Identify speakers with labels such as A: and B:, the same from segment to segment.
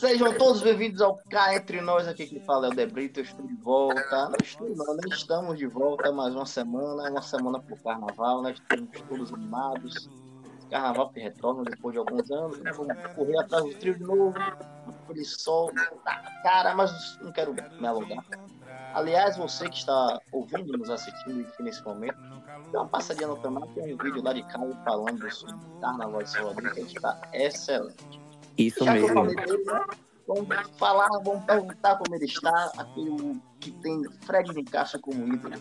A: Sejam todos bem-vindos ao Cá Entre Nós, aqui que fala é o Debrito, eu estou de volta. Não estou não, né? estamos de volta mais uma semana, uma semana pro carnaval, nós estamos todos animados. Carnaval que retorna depois de alguns anos, né? vamos correr atrás do trio de novo, aquele sol tá cara, mas não quero me alongar. Aliás, você que está ouvindo, nos assistindo aqui nesse momento, dá uma passadinha no canal, tem um vídeo lá de Caio falando sobre Carnaval de Salvador, que está excelente.
B: Isso
A: Já
B: mesmo.
A: dele, né? Vamos falar, vamos perguntar como ele está, aquele que tem Fred de Caixa como ídolo,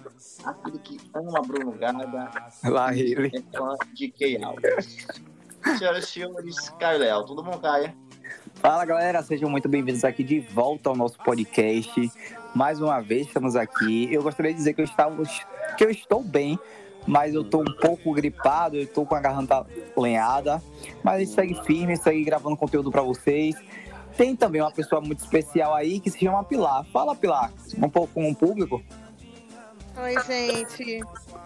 A: aquele que ama Bruno Gaga,
B: Lá ele.
A: é fã de Key Alves. Senhoras e senhores, Caio Leal, tudo bom, Caio?
B: Fala galera, sejam muito bem-vindos aqui de volta ao nosso podcast. Mais uma vez estamos aqui. Eu gostaria de dizer que eu, estava, que eu estou bem, mas eu estou um pouco gripado, eu estou com a garganta lenhada. Mas a gente segue firme, segue gravando conteúdo para vocês. Tem também uma pessoa muito especial aí que se chama Pilar. Fala, Pilar, um pouco com o público.
C: Oi, gente.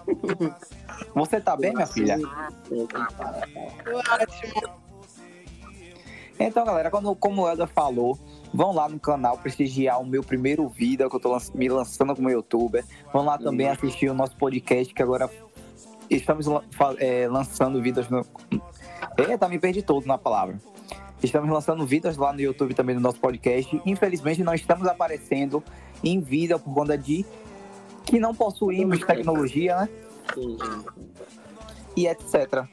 B: Você tá bem, minha filha?
C: Tô ótimo.
B: Então, galera, quando, como o Elda falou, vão lá no canal prestigiar o meu primeiro vídeo que eu tô lan- me lançando como youtuber. Vão lá também assistir o nosso podcast, que agora estamos é, lançando vídeos no. Eita, me perdi todo na palavra. Estamos lançando vídeos lá no YouTube também no nosso podcast. Infelizmente, não estamos aparecendo em vídeo por conta de que não possuímos tecnologia, né? E etc.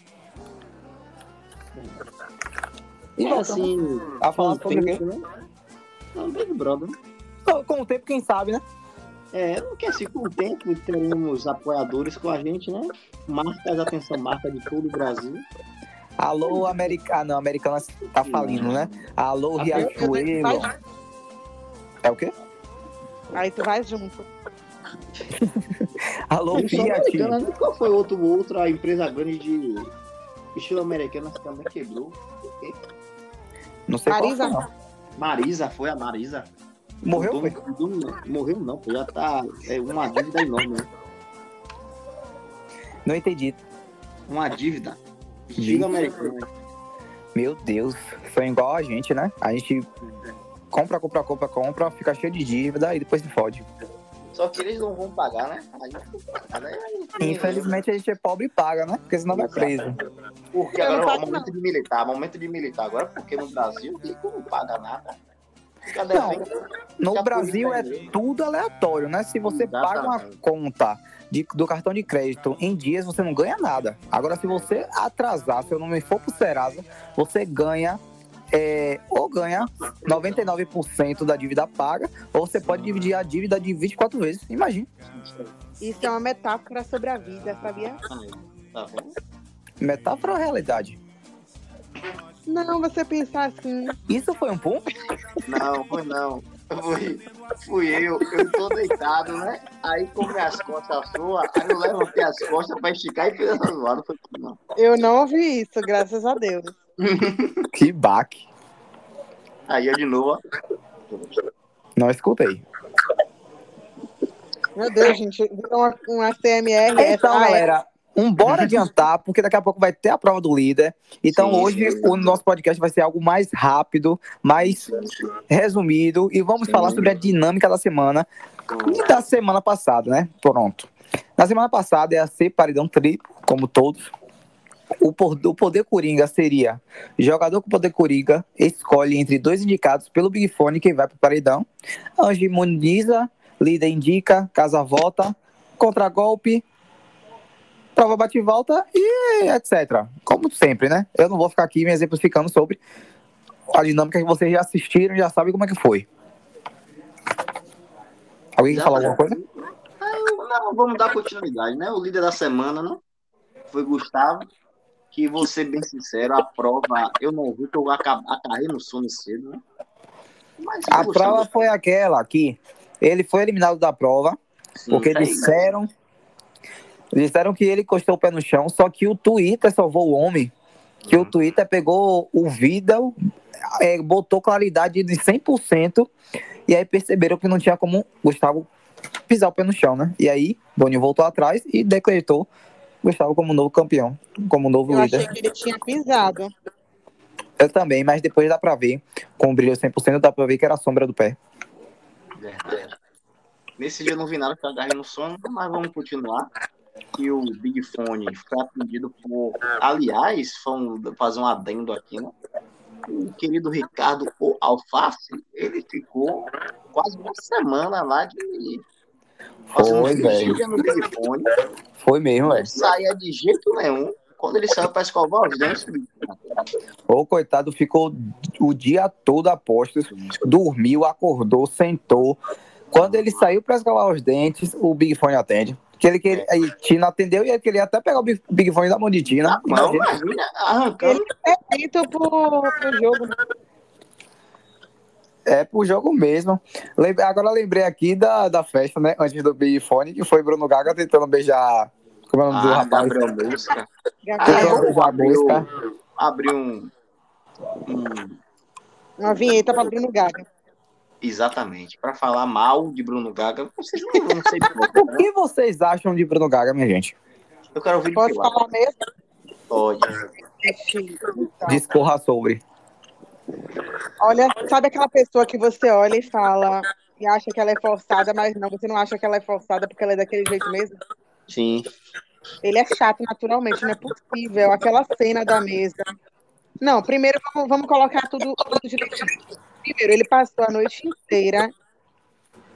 B: E
D: É assim,
B: a
D: com
B: falar sobre o quê?
D: né? Big Brother.
B: Com, com o tempo, quem sabe, né?
D: É, porque assim, com o tempo teremos apoiadores com a gente, né? Marcas, atenção, marca de todo o Brasil.
B: Alô, Americana. Não, Americana tá falindo, né? Alô, Riachuelo.
C: Vai-
B: É o quê?
C: Aí tu vai junto.
B: Alô, Fiat.
D: americana, né? Qual foi outro, outra empresa grande de estilo americana que também quebrou?
B: Não sei qual
C: Marisa?
B: foi, não.
D: Marisa, foi a Marisa.
B: Morreu, foi?
D: dono- Morreu não, pô, já tá é uma dívida enorme, né?
B: Não entendi.
D: Uma dívida.
B: Dívida.
D: Estilo americano.
B: Meu Deus. São igual a gente, né? A gente compra, compra, compra, compra, fica cheio de dívida e depois se fode.
A: Só que eles não vão pagar, né? A gente não paga, né?
B: Infelizmente a gente é pobre e paga, né? Porque senão vai preso.
A: Porque agora é momento de militar, momento de militar agora, porque no Brasil rico não paga nada.
B: Não. No Brasil é tudo aleatório, né? Se você paga uma conta de- do cartão de crédito em dias, você não ganha nada. Agora, se você atrasar, se eu não me for pro Serasa, você ganha. é, ou ganha 99% da dívida paga, ou você pode dividir a dívida de 24 vezes. Imagina.
C: Isso é uma metáfora sobre a vida, sabia?
A: Tá vendo?
B: Metáfora ou realidade?
C: Não, você pensar assim.
B: Isso foi um pum?
A: Não, foi não. Fui, fui eu, eu tô deitado, né? Aí com minhas costas suas, aí eu levantei as costas pra esticar e fiz essa zoada. Foi tudo, não.
C: Eu não ouvi isso, graças a Deus.
B: Que baque.
A: Aí eu de novo, ó.
B: Não escutei.
C: Meu Deus, gente, virou uma, uma CMR.
B: Então,
C: essa-
B: galera, um bora adiantar, porque daqui a pouco vai ter a prova do líder. Então,
A: Sim,
B: hoje o nosso podcast vai ser algo mais rápido, mais resumido. E vamos
A: Sim.
B: falar sobre a dinâmica da semana da semana passada, né? Pronto. Na semana passada ia ser paredão triplo, como todos. O o poder coringa seria jogador com poder coringa escolhe entre dois indicados pelo Big Fone quem vai pro paredão. Anjo imuniza, líder indica, casa vota, contragolpe, prova bate e volta e etc. Como sempre, né? Eu não vou ficar aqui me exemplificando sobre a dinâmica que vocês já assistiram, já sabem como é que foi. Alguém quer falar alguma coisa?
A: Aí eu, não, vamos dar continuidade, né? O líder da semana, né? Foi Gustavo. Que vou ser bem sincero, a prova eu não vi, que eu aca- acarrei no sono cedo, né? Mas
B: A
A: Gustavo,
B: prova foi aquela que ele foi eliminado da prova,
A: sim,
B: porque
A: tá aí, né?
B: Disseram que ele encostou o pé no chão, só que o Twitter salvou o homem, que o Twitter pegou o vídeo, é, botou claridade de 100%, e aí perceberam que não tinha como Gustavo pisar o pé no chão, né? E aí, Boninho voltou atrás e decretou Gustavo como novo campeão, como novo
C: Eu
B: líder.
C: achei que ele tinha pisado.
B: Eu também, mas depois dá pra ver, com o brilho 100%, dá pra ver que era a sombra do pé.
A: Verdade. Nesse dia eu não vi nada que eu agarrei no sono, mas vamos continuar. Que o Big Fone foi atendido por. Aliás, vamos fazer um adendo aqui, né? O querido Ricardo o Alface, ele ficou quase uma semana lá de.
B: Foi, velho.
A: no Big Fone.
B: Foi mesmo,
A: Não
B: velho.
A: saía de jeito nenhum. Quando ele saiu pra escovar os dentes,
B: O coitado ficou o dia todo a postos, dormiu, acordou, sentou. Quando ele saiu pra escovar os dentes, o Big Fone atende. Que ele queria, aí Tina atendeu e ele queria até pegar o Big, Big Fone da mão de Tina.
A: não,
B: Imagina.
A: imagina, arrancando.
C: É feito pro, pro jogo. né?
B: É pro jogo mesmo. Lembre- agora lembrei aqui da, da festa, né? Antes do Big Fone, que foi Bruno Gaga tentando beijar. Como é o nome do
A: Ah,
B: rapaz?
A: Gabriel Música.
C: Gabriel.
A: Abriu um, um
C: Uma vinheta pra Bruno Gaga.
A: Exatamente. Para falar mal de Bruno Gaga, vocês não, não sei por
B: O que vocês acham de Bruno Gaga, minha gente?
A: Eu quero ouvir de
C: Posso
A: que lado?
C: falar mesmo?
A: Pode.
B: Discorra sobre.
C: Olha, sabe aquela pessoa que você olha e fala e acha que ela é forçada, mas não, você não acha que ela é forçada porque ela é daquele jeito mesmo?
A: Sim.
C: Ele é chato naturalmente, não é possível. Aquela cena da mesa. Não, primeiro vamos, vamos colocar tudo, tudo direitinho. Primeiro, ele passou a noite inteira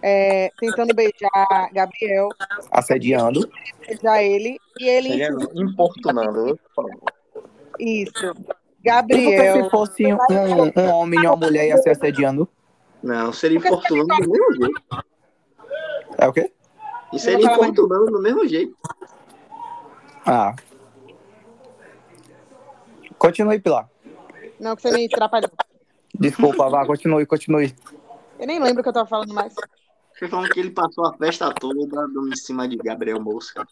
C: é, tentando beijar Gabriel,
B: Assediando.
C: beijar ele, e ele
A: Seria importunando, por favor.
C: isso. Gabriel,
B: se fosse um, um homem e uma mulher ia ser assediando?
A: Não, seria importunando do mesmo jeito.
B: É o quê?
A: E seria importunando do mesmo jeito.
B: Ah. Continue, Pilar.
C: não que você me atrapalhou.
B: Desculpa, vá, continue, continue.
C: Eu nem lembro o que eu tava falando mais.
A: Você falando que ele passou a festa toda em cima de Gabriel Mosca.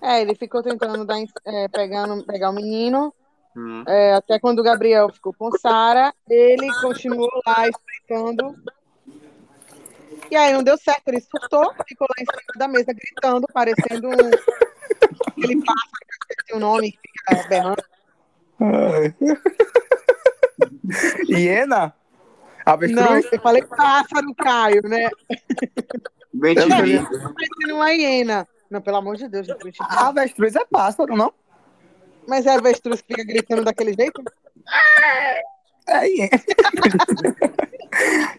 C: É, ele ficou tentando dar, é, pegando, pegar o menino,
A: Hum.
C: é, até quando o Gabriel ficou com Sara, ele continuou lá espreitando. E aí não deu certo, ele surtou, ficou lá em cima da mesa gritando, parecendo um. Aquele pássaro que eu esqueci o nome, que fica berrando.
B: Hiena?
C: Não,
B: Avestruz?
C: eu falei pássaro, Caio, né?
A: Bem te
B: vi.
C: Parecendo uma hiena. Não, pelo amor de Deus, gente.
B: Avestruz é pássaro, não?
C: Mas é a avestruz que fica gritando daquele jeito?
B: É hiena.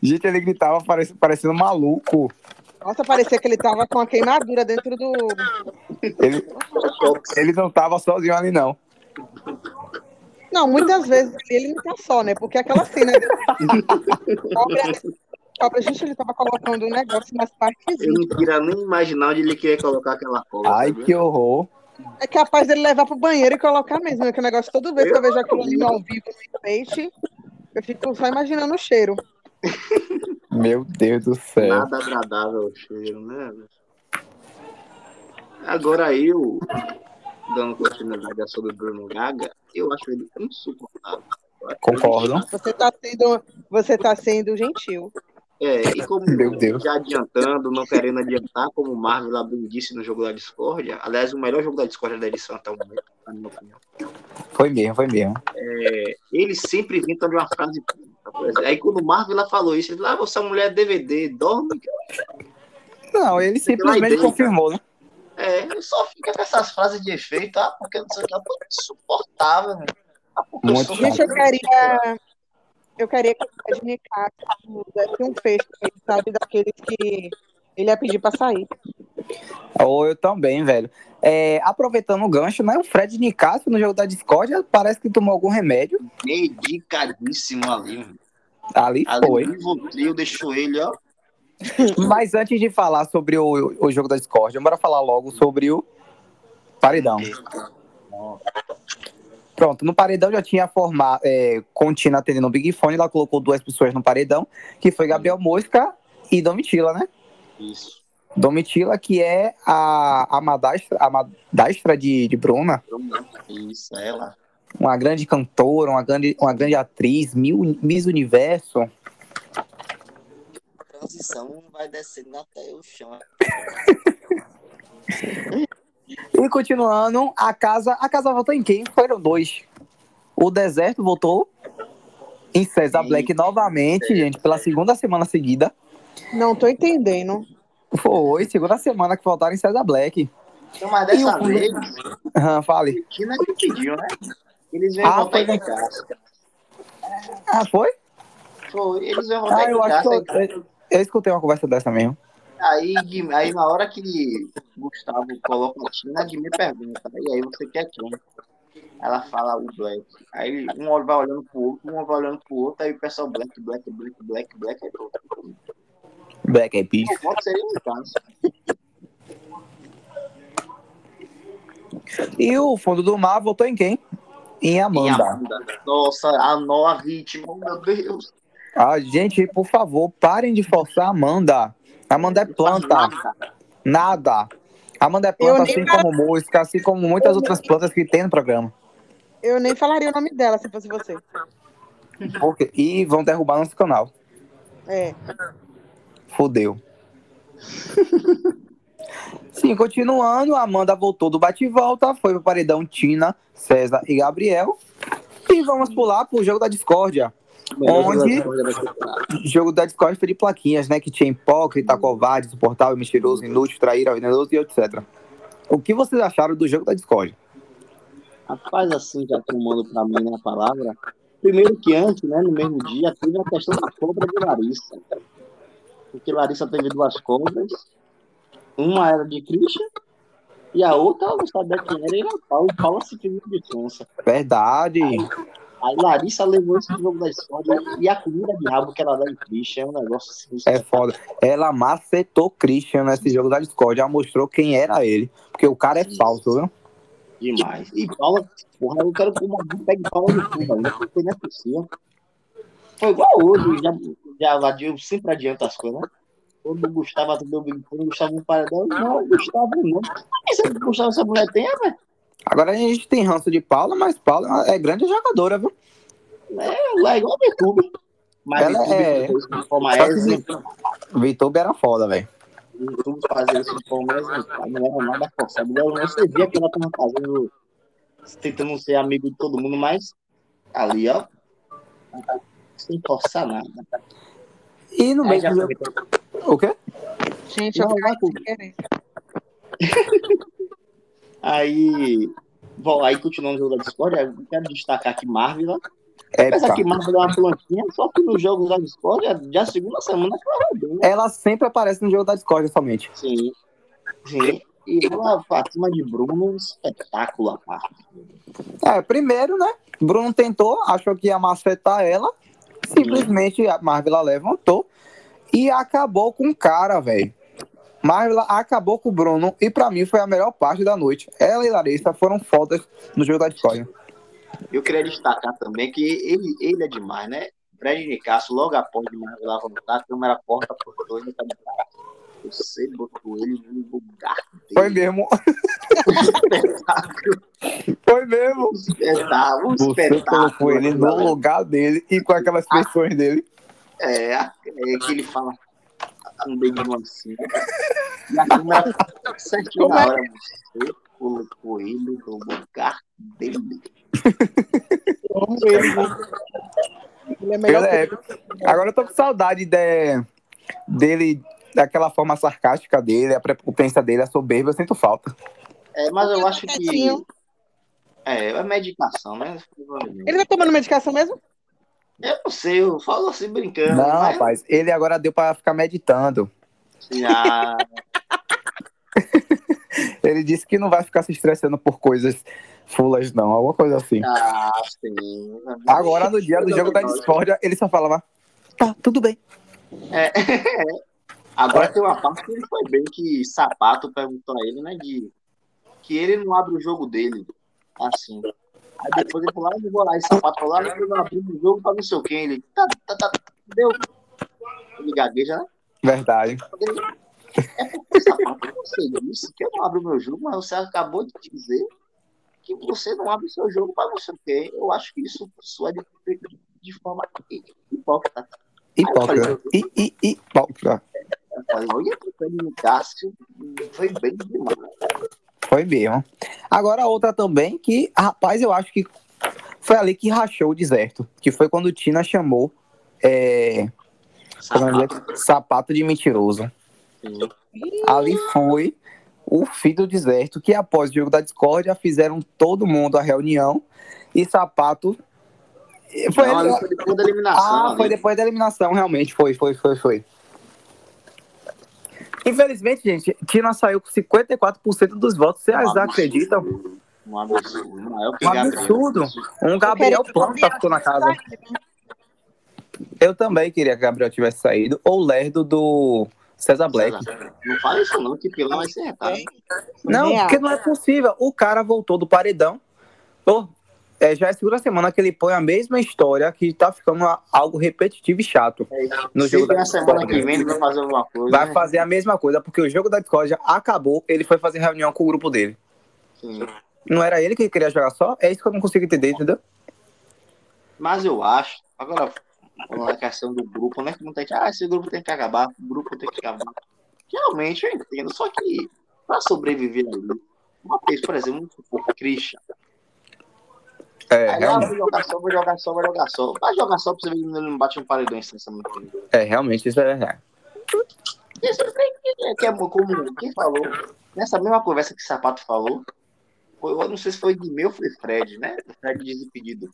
B: Gente, ele gritava parece- parecendo maluco.
C: Nossa, parecia que ele tava com a queimadura dentro do.
B: Ele, ele não tava sozinho ali, não.
C: Não, muitas vezes ele não tá só, né? Porque aquela cena dele. Cobra, cobra, gente, ele tava colocando um negócio nas partes.
A: Eu não queria nem imaginar onde ele queria colocar aquela cola.
B: Ai,
A: sabe?
B: que horror.
C: É capaz dele levar pro banheiro e colocar mesmo. né? Que o negócio, toda vez que eu vejo aquilo ali ao vivo no peixe, eu fico só imaginando o cheiro.
B: Meu Deus do céu.
A: Nada agradável o cheiro, né? Agora eu, dando continuidade sobre o Bruno Gaga, eu acho ele insuportável. Acho
B: Concordo.
C: Você tá sendo, você tá sendo gentil.
A: É, e como
B: Meu Deus.
A: já adiantando, não querendo adiantar, como o Marvel lá bem disse no jogo da Discordia, aliás, o melhor jogo da Discordia da edição até o momento, na minha opinião,
B: Foi mesmo, foi mesmo.
A: é, ele sempre inventa de uma frase exemplo. Aí quando o Marvel lá falou isso, ele falou, ah, você é mulher é DVD, dorme.
B: Não, ele simplesmente
A: ideia,
B: confirmou, né?
A: É, ele só fica com essas frases de efeito, ah, porque não sei o que, é insuportável, né? Ah,
B: Muito.
C: Gente, eu queria. Eu queria que o Ed Nicasso desse um fecho, sabe, daqueles que ele ia pedir pra sair.
B: Ou eu também, velho. É, aproveitando o gancho, né? O Fred Nicasso no jogo da Discord parece que tomou algum remédio.
A: medicadíssimo ali, mano.
B: Ali
A: Ali
B: foi.
A: o Rivotril deixou ele, ó.
B: Mas antes de falar sobre o, o jogo da Discord, bora falar logo sobre o paredão. Pronto, no paredão já tinha formado, é, Contina atendendo o Big Fone, ela colocou duas pessoas no paredão, que foi Gabriel Mosca e Domitila, né?
A: Isso.
B: Domitila, que é a, a madastra, a madastra de, de Bruna,
A: Isso, ela.
B: uma grande cantora, uma grande, uma grande atriz, mil, Miss Universo.
A: Transição vai descendo até o chão.
B: E continuando, a casa, a casa votou em quem? Foram dois. O deserto voltou em César
E: Sim.
B: Black novamente, gente, pela segunda semana seguida.
C: Não tô entendendo.
B: Foi, segunda semana que voltaram em César Black.
E: Então, mas
B: E
E: dessa
B: o-
E: vez,
B: Aham, fale.
E: China que pediu, né? Eles vêm
B: Ah,
E: voltar
B: foi
E: em casa.
B: Ah, foi?
E: Foi, eles vêm voltar
B: Ah,
E: em
B: eu acho
E: casa.
B: que eu, eu escutei uma conversa dessa mesmo.
E: Aí, aí na hora que Gustavo coloca a Tina, a Guimê pergunta, e aí você quer quem? Ela fala o Black. Aí um olho vai olhando pro outro, um vai olhando pro outro, aí o pessoal Black, Black, Black, Black, Black, aí pronto.
B: Black Eyed Peas.
E: Seria um caso.
B: E o fundo do mar votou em quem? Em Amanda.
E: Amanda. Nossa, a nova vítima, meu Deus.
B: Ah, gente, por favor, parem de forçar a Amanda. Amanda é planta. Nada. Amanda é planta, assim como música, assim como muitas outras plantas que tem no programa.
C: Eu nem falaria o nome dela se fosse você.
B: Porque- E vão derrubar nosso canal.
C: É.
B: Fudeu. Sim, continuando, a Amanda voltou do bate-volta, foi pro paredão Tina, César e Gabriel. E vamos pular pro jogo da discórdia. Onde? Jogo da Discord foi de plaquinhas, né? Que tinha hipócrita, covarde, insuportável, mentiroso, inútil, traíra, venenoso e etc. O que vocês acharam do jogo da Discord?
A: Rapaz, assim, já tomando pra mim né, a palavra. Primeiro que antes, né, no mesmo dia, teve a questão da cobra de Larissa. Porque Larissa teve duas cobras. Uma era de Christian e a outra eu não sabia quem era, e era Paulo. E Paulo se fez de sonsa.
B: Verdade.
A: Aí Larissa levou esse jogo da escola e a comida de rabo que ela dá em Christian é um negócio assim.
B: É foda. Ela macetou Christian nesse jogo da Discord. Ela mostrou quem era ele. Porque o cara é falso, viu?
A: Demais. E Paula, porra, eu quero que o Maguinho pegue Paula no cu, velho. Porque não é possível. Foi igual hoje, já, já adiou, sempre adianta as coisas, né? Quando o Gustavo atendeu o Big Fone, o Gustavo no paredão, não, o Gustavo não. Mas esse Gustavo, essa mulher tem, é, velho?
B: Agora a gente tem ranço de Paula, mas Paula é grande jogadora, viu?
A: É, é igual o YouTube. Mas
B: Ela é-. Vitor era foda, velho.
A: YouTube fazer isso de forma exemplar. Não era nada forçado. Eu não sei via que ela tava fazendo, tentando ser amigo de todo mundo, mas ali, ó, sem forçar nada.
B: E no meio
A: já
B: do jogo. O quê?
C: Gente, eu
A: com-
C: sem querer.
A: Aí, bom, aí continuando o jogo da Discord, eu quero destacar que Marvel,
B: É,
A: apesar que Marvel é uma plantinha, só que nos jogos da Discord, já- segunda semana que ela vai bem, né?
B: Ela sempre aparece no jogo da Discord somente.
A: Sim, sim. E ela, pra cima de Bruno, espetáculo.
B: É, primeiro, né? Bruno tentou, achou que ia macetar ela. Simplesmente a Marvel levantou e acabou com o cara, velho. Marvel acabou com o Bruno e pra mim foi a melhor parte da noite. Ela e Larissa foram fodas no jogo da Discord.
E: Eu queria destacar também que ele, ele é demais, né? Fred Nicasso, logo após de Marvel levantar, a câmera porta por dois e tá de cara. Você botou ele no lugar
B: Foi
E: dele.
B: mesmo,
E: Espetáculo,
B: foi mesmo.
E: espetáculo, um
B: Você
E: espetáculo.
B: colocou ele no lugar dele e com aquelas expressões dele.
E: É, é que ele fala um dedinho assim. E a câmera certinho
C: Como
E: na
C: é
E: hora. Você colocou ele no lugar dele.
C: Amo ele. Ele é melhor
B: Ele é-
C: que
B: Agora eu tô com saudade de- dele, daquela forma sarcástica dele, a prepotência dele, a soberba, eu sinto falta.
E: É, mas eu acho que.
C: Quietinho.
E: É, é medicação, né?
C: Ele tá tomando medicação mesmo?
E: Eu não sei, eu falo assim brincando.
B: Não,
E: mas,
B: rapaz, ele agora deu pra ficar meditando.
E: ah,
B: Ele disse que não vai ficar se estressando por coisas fulas, não, alguma coisa assim.
E: ah, sim.
B: Agora, no dia do jogo da discórdia, ele só falava, tá, tudo bem.
E: Agora tem uma parte que ele foi bem que Sapato perguntou a ele, né? De que ele não abre o jogo dele. Assim. Aí depois ele falou, ah, eu vou lá. E Sapato falou, ah, eu não abri o jogo pra não sei o quê. Ele, tá, tá, tá. Deu. Ele gagueja, né?
B: Verdade.
E: É porque Sapato, você disse que eu não abro o meu jogo, mas você acabou de dizer que você não abre o seu jogo pra não sei o quê. Eu acho que isso soa de, de forma hipócrita.
B: Hipócrita. Hipócrita.
E: Eu falei, olha, o Cássio foi bem demais.
B: Foi mesmo. Agora outra também que, rapaz, eu acho que foi ali que rachou o deserto, que foi quando Tina chamou é, como é é?
A: Sapato.
B: sapato de mentiroso.
A: Sim.
B: Ali foi o fim do deserto, que após o jogo da discórdia fizeram todo mundo a reunião e sapato. Foi,
A: Não, ali foi depois da eliminação.
B: ah,
A: ali.
B: foi depois da eliminação, realmente. Foi, foi, foi, foi. Infelizmente, gente, Tina saiu com 54% dos votos. Vocês
A: Um
B: acreditam?
A: Um absurdo. Maior que
B: Um
A: Gabriel.
B: absurdo. Um Gabriel Planta ficou na casa. Eu também queria que Gabriel tivesse saído. Ou o Lerdo do César Black.
A: Não fala isso não, que Pilão vai ser retado.
B: Não, porque não é possível. O cara voltou do paredão. Pô, é, já é a segunda semana que ele põe a mesma história que tá ficando a- algo repetitivo e chato. No
A: Se
B: jogo da
A: na semana que vem ele vai fazer alguma coisa.
B: Vai
A: né?
B: fazer a mesma coisa, porque o jogo da discórdia acabou, ele foi fazer reunião com o grupo dele.
A: Sim.
B: Não era ele que queria jogar só? É isso que eu não consigo entender, entendeu?
A: Mas eu acho, agora, falando na questão do grupo, né? Que não tem que, ah, esse grupo tem que acabar, o grupo tem que acabar. Realmente eu entendo, só que para sobreviver ali, uma vez, por exemplo, supor, Christian.
B: É,
A: Aí, ah,
B: realmente,
A: vou jogar só, vou jogar só, vou jogar só. Vai jogar só pra você ver que não bate um paredão essa semana que vem.
B: é, realmente isso é verdade.
A: Isso é que é como quem falou, nessa mesma conversa que o Sapato falou, foi, eu não sei se foi de meu ou foi Fred, né? Fred desimpedido.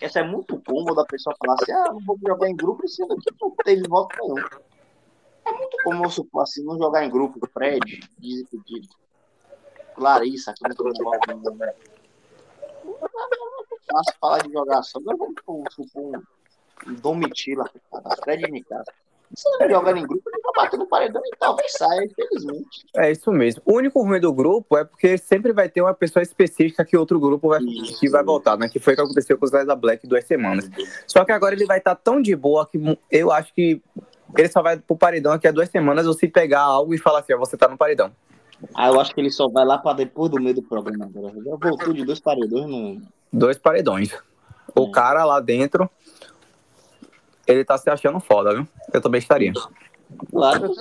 A: Essa é muito cômodo a pessoa falar assim, ah, não vou jogar em grupo, sendo que não teve voto nenhum. É muito comum, eu supor assim, não jogar em grupo, Fred, desimpedido. Larissa, que não tem voto nenhum. Né? É fácil falar de jogar só. Agora vamos supor, supor um Domitila, cara, Fred e Nicasso. Se não jogar em grupo, ele vai bater no paredão e talvez saia, infelizmente.
B: É isso mesmo. O único ruim do grupo é porque sempre vai ter uma pessoa específica que outro grupo vai,
A: Isso.
B: que vai votar, né? Que foi o que aconteceu com o Zé da Black duas semanas. Só que agora ele vai estar tão de boa que eu acho que ele só vai pro paredão daqui a duas semanas ou se pegar algo e falar assim, ó, você tá no paredão.
A: Ah, eu acho que ele só vai lá pra depois do meio do programa. Já voltou de dois paredões no.
B: Dois paredões. O
A: É.
B: cara lá dentro, ele tá se achando foda, viu? Eu também estaria.
A: Claro.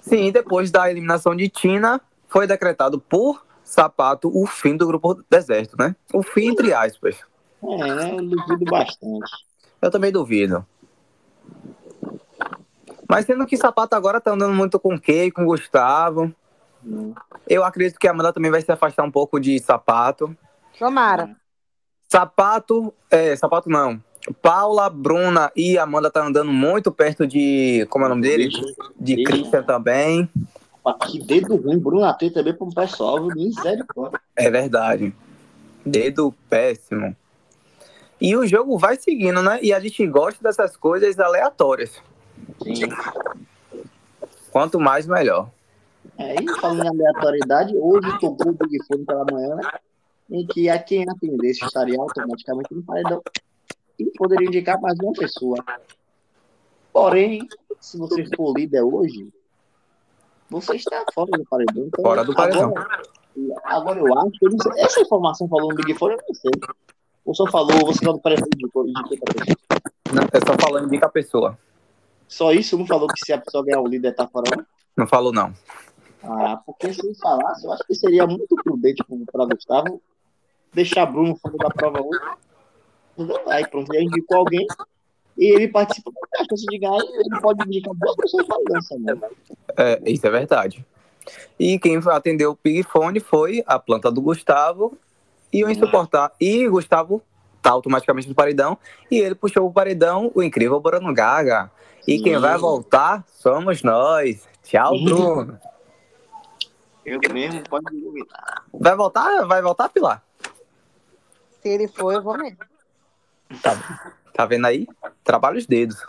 B: Sim, depois da eliminação de Tina, foi decretado por Sapato o fim do grupo deserto, né? O fim, entre aspas.
A: É? Eu duvido bastante.
B: Eu também duvido. Mas sendo que Sapato agora tá andando muito com o Kay, com o Gustavo.
A: Hum.
B: Eu acredito que a Amanda também vai se afastar um pouco de Sapato.
C: Tomara.
B: Sapato, é, Sapato não. Paula, Bruna e Amanda tá andando muito perto de. Como é o nome dele? De. Christian também.
A: Que dedo ruim, Bruno Atê também pro pessoal, viu? Misericórdia.
B: É verdade. Dedo péssimo. E o jogo vai seguindo, né? E a gente gosta dessas coisas aleatórias.
A: Sim.
B: Quanto mais, melhor.
A: É, e falando em aleatoriedade, hoje tocou o Big Fone pela manhã, né? Em que a quem atendesse estaria automaticamente no paredão. E poderia indicar mais uma pessoa. Porém, se você for líder hoje, você está fora do paredão. Então,
B: Fora do paredão.
A: Agora, agora eu acho que eu não sei. Essa informação falou no Big Fone, eu não sei. Ou só falou, você falou do paredão pra pessoa.
B: Não, é só falando indica a pessoa.
A: Só isso não falou que se a pessoa ganhar o líder tá fora, não?
B: Falou, não.
A: Ah, porque se ele falasse, eu acho que seria muito prudente para Gustavo deixar Bruno fora da prova hoje. Aí pronto, ele indicou alguém e ele participa da chance de ganhar, ele pode indicar duas pessoas para dança, né?
B: É, isso é verdade. E quem atendeu o Big Fone foi a planta do Gustavo e o insuportável. E Gustavo tá automaticamente no paredão. E ele puxou o paredão o incrível Bruno Gaga. E quem vai voltar somos nós. Tchau. Bruno.
A: Eu mesmo pode me iluminar.
B: Vai voltar? Vai voltar, Pilar?
C: Se ele for, eu vou mesmo.
B: Tá vendo aí? Trabalha os dedos.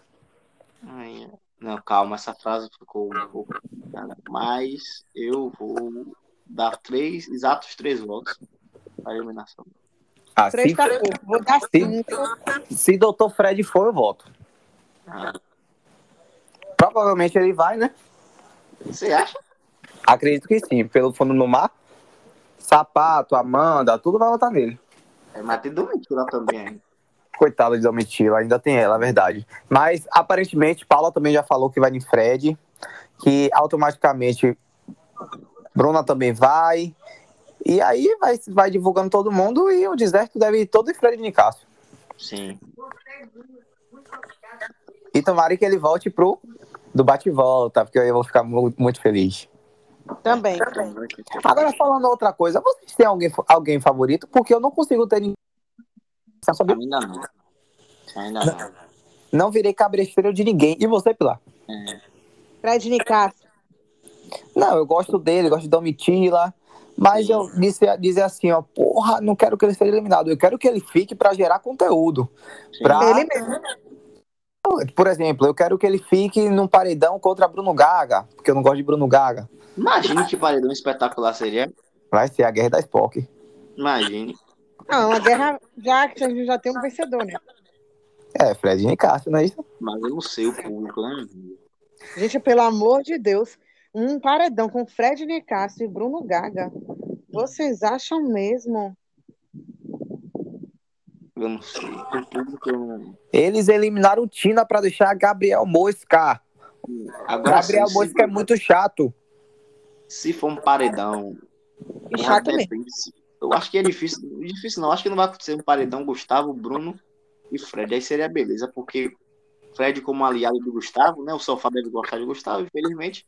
A: Ai, Não, calma, essa frase ficou um pouco. complicada, Mas eu vou dar três, exatos três votos para a eliminação.
B: Ah,
C: Três
B: se,
C: tá pouco. Vou dar
B: se,
C: cinco.
B: se Dr. Fred for, eu voto.
A: Ah,
B: Provavelmente ele vai, né?
A: Você acha?
B: Acredito que sim. Pelo fundo no mar. Sapato, Amanda, tudo vai votar nele.
A: É, mas tem Domitila também.
B: Coitada de Domitila, ainda tem ela, é verdade. Mas aparentemente, Paula também já falou que vai em Fred, que automaticamente Bruna também vai. E aí vai, vai divulgando todo mundo e o deserto deve ir todo em Fred Nicásio.
A: Sim.
B: E tomara que ele volte pro do bate-volta, porque eu vou ficar muito, muito feliz.
C: Também.
B: Agora, falando outra coisa, vocês têm alguém, alguém favorito? Porque eu não consigo ter ninguém.
A: Ainda não. Ainda não.
B: Não virei cabresteiro de ninguém. E você, Pilar?
A: É.
C: Fred Nicasso.
B: Não, eu gosto dele, gosto de Domitila. Mas eu disse dizer assim, ó, porra, não quero que ele seja eliminado. Eu quero que ele fique pra gerar conteúdo.
A: Sim.
B: Pra,
C: Ele mesmo.
B: Por exemplo, eu quero que ele fique num paredão contra Bruno Gaga, porque eu não gosto de Bruno Gaga.
A: Imagine que paredão espetacular seria.
B: Vai ser a guerra da Spock.
A: Imagine.
C: Não, a guerra já que a gente já tem um vencedor, né?
B: É, Fred e Cássio, não é isso?
A: Mas eu não sei o público, né?
C: Gente, pelo amor de Deus, um paredão com Fred Nicasso e Bruno Gaga. Vocês acham mesmo?
A: Eu não sei. Eu.
B: Eles eliminaram o Tina pra deixar Gabriel Mosca.
A: Agora,
B: Gabriel
A: sim,
B: Mosca é muito chato.
A: Se for um paredão.
C: E chato mesmo.
A: Eu acho que é difícil. Difícil não. Acho que não vai acontecer um paredão Gustavo, Bruno e Fred. Aí seria beleza, porque Fred, como aliado do Gustavo, né? O sofá deve gostar de Gustavo, infelizmente.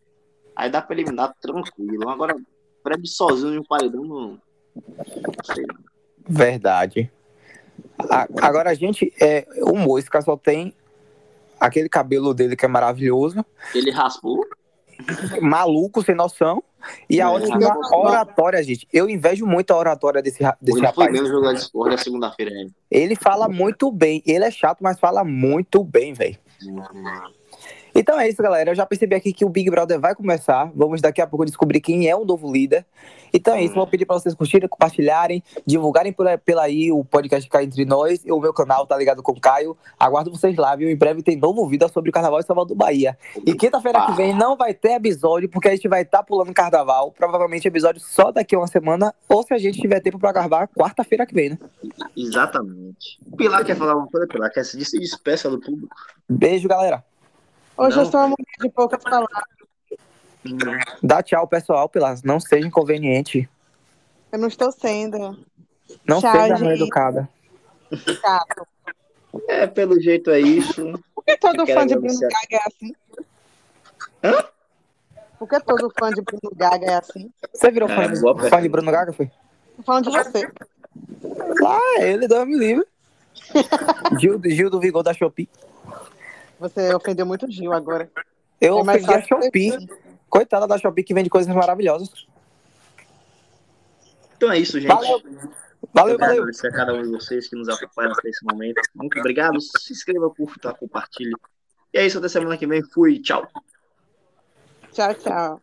A: Aí dá pra eliminar tranquilo. Agora, Fred sozinho em um paredão não. não sei.
B: Verdade. Agora a gente, é, o Mosca só tem aquele cabelo dele que é maravilhoso,
A: Ele raspou.
B: maluco, sem noção, e a
A: É,
C: raspou.
B: oratória, gente. Eu invejo muito a oratória desse, desse
A: Ele foi
B: rapaz.
A: jogo da Discord na segunda-feira.
B: Ele fala muito bem. Ele é chato, mas fala muito bem, velho. Então é isso, galera. Eu já percebi aqui que o Big Brother vai começar. Vamos daqui a pouco descobrir quem é o novo líder. Então é isso. Vou pedir para vocês curtirem, compartilharem, divulgarem por, pela aí o podcast Cá Entre Nós e o meu canal, tá ligado com o Caio. Aguardo vocês lá, viu? Em breve tem novo vídeo sobre o Carnaval de Salvador, Bahia. E quinta-feira que vem não vai ter episódio, porque a gente vai estar pulando carnaval. Provavelmente episódio só daqui a uma semana, ou se a gente tiver tempo para gravar, quarta-feira que vem, né?
A: Exatamente. Pilar quer falar uma coisa, Pilar? Quer se despeça do público?
B: Beijo, galera.
C: Hoje
A: Não.
C: eu sou uma mulher de poucas palavras.
B: Dá tchau, pessoal, Pilar. Não seja inconveniente.
C: Eu não estou sendo.
B: Não
C: Tchau,
B: seja mal educada.
C: Chato.
A: É, pelo jeito é isso.
C: Por que todo
A: Eu
C: fã de Bruno. Gaga é assim? Por que todo fã de Bruno Gaga é assim?
B: Você virou
A: É,
B: fã, de-
A: boa
B: fã de Bruno Gaga, foi?
C: Tô falando de você.
B: Ah, ele deu me livre. Gil, Gil do Vigor da Shopee.
C: Você ofendeu muito o Gil agora.
B: Eu
C: É mais
B: ofendi a Shopee. Coitada da Shopee que vende coisas maravilhosas.
A: Então é isso, gente.
B: Valeu. Valeu,
A: Eu quero
B: valeu.
A: agradecer a cada um de vocês que nos acompanham até esse momento. Muito obrigado. Se inscreva, curta, compartilhe. E é isso, até semana que vem. Fui, tchau.
C: Tchau, tchau.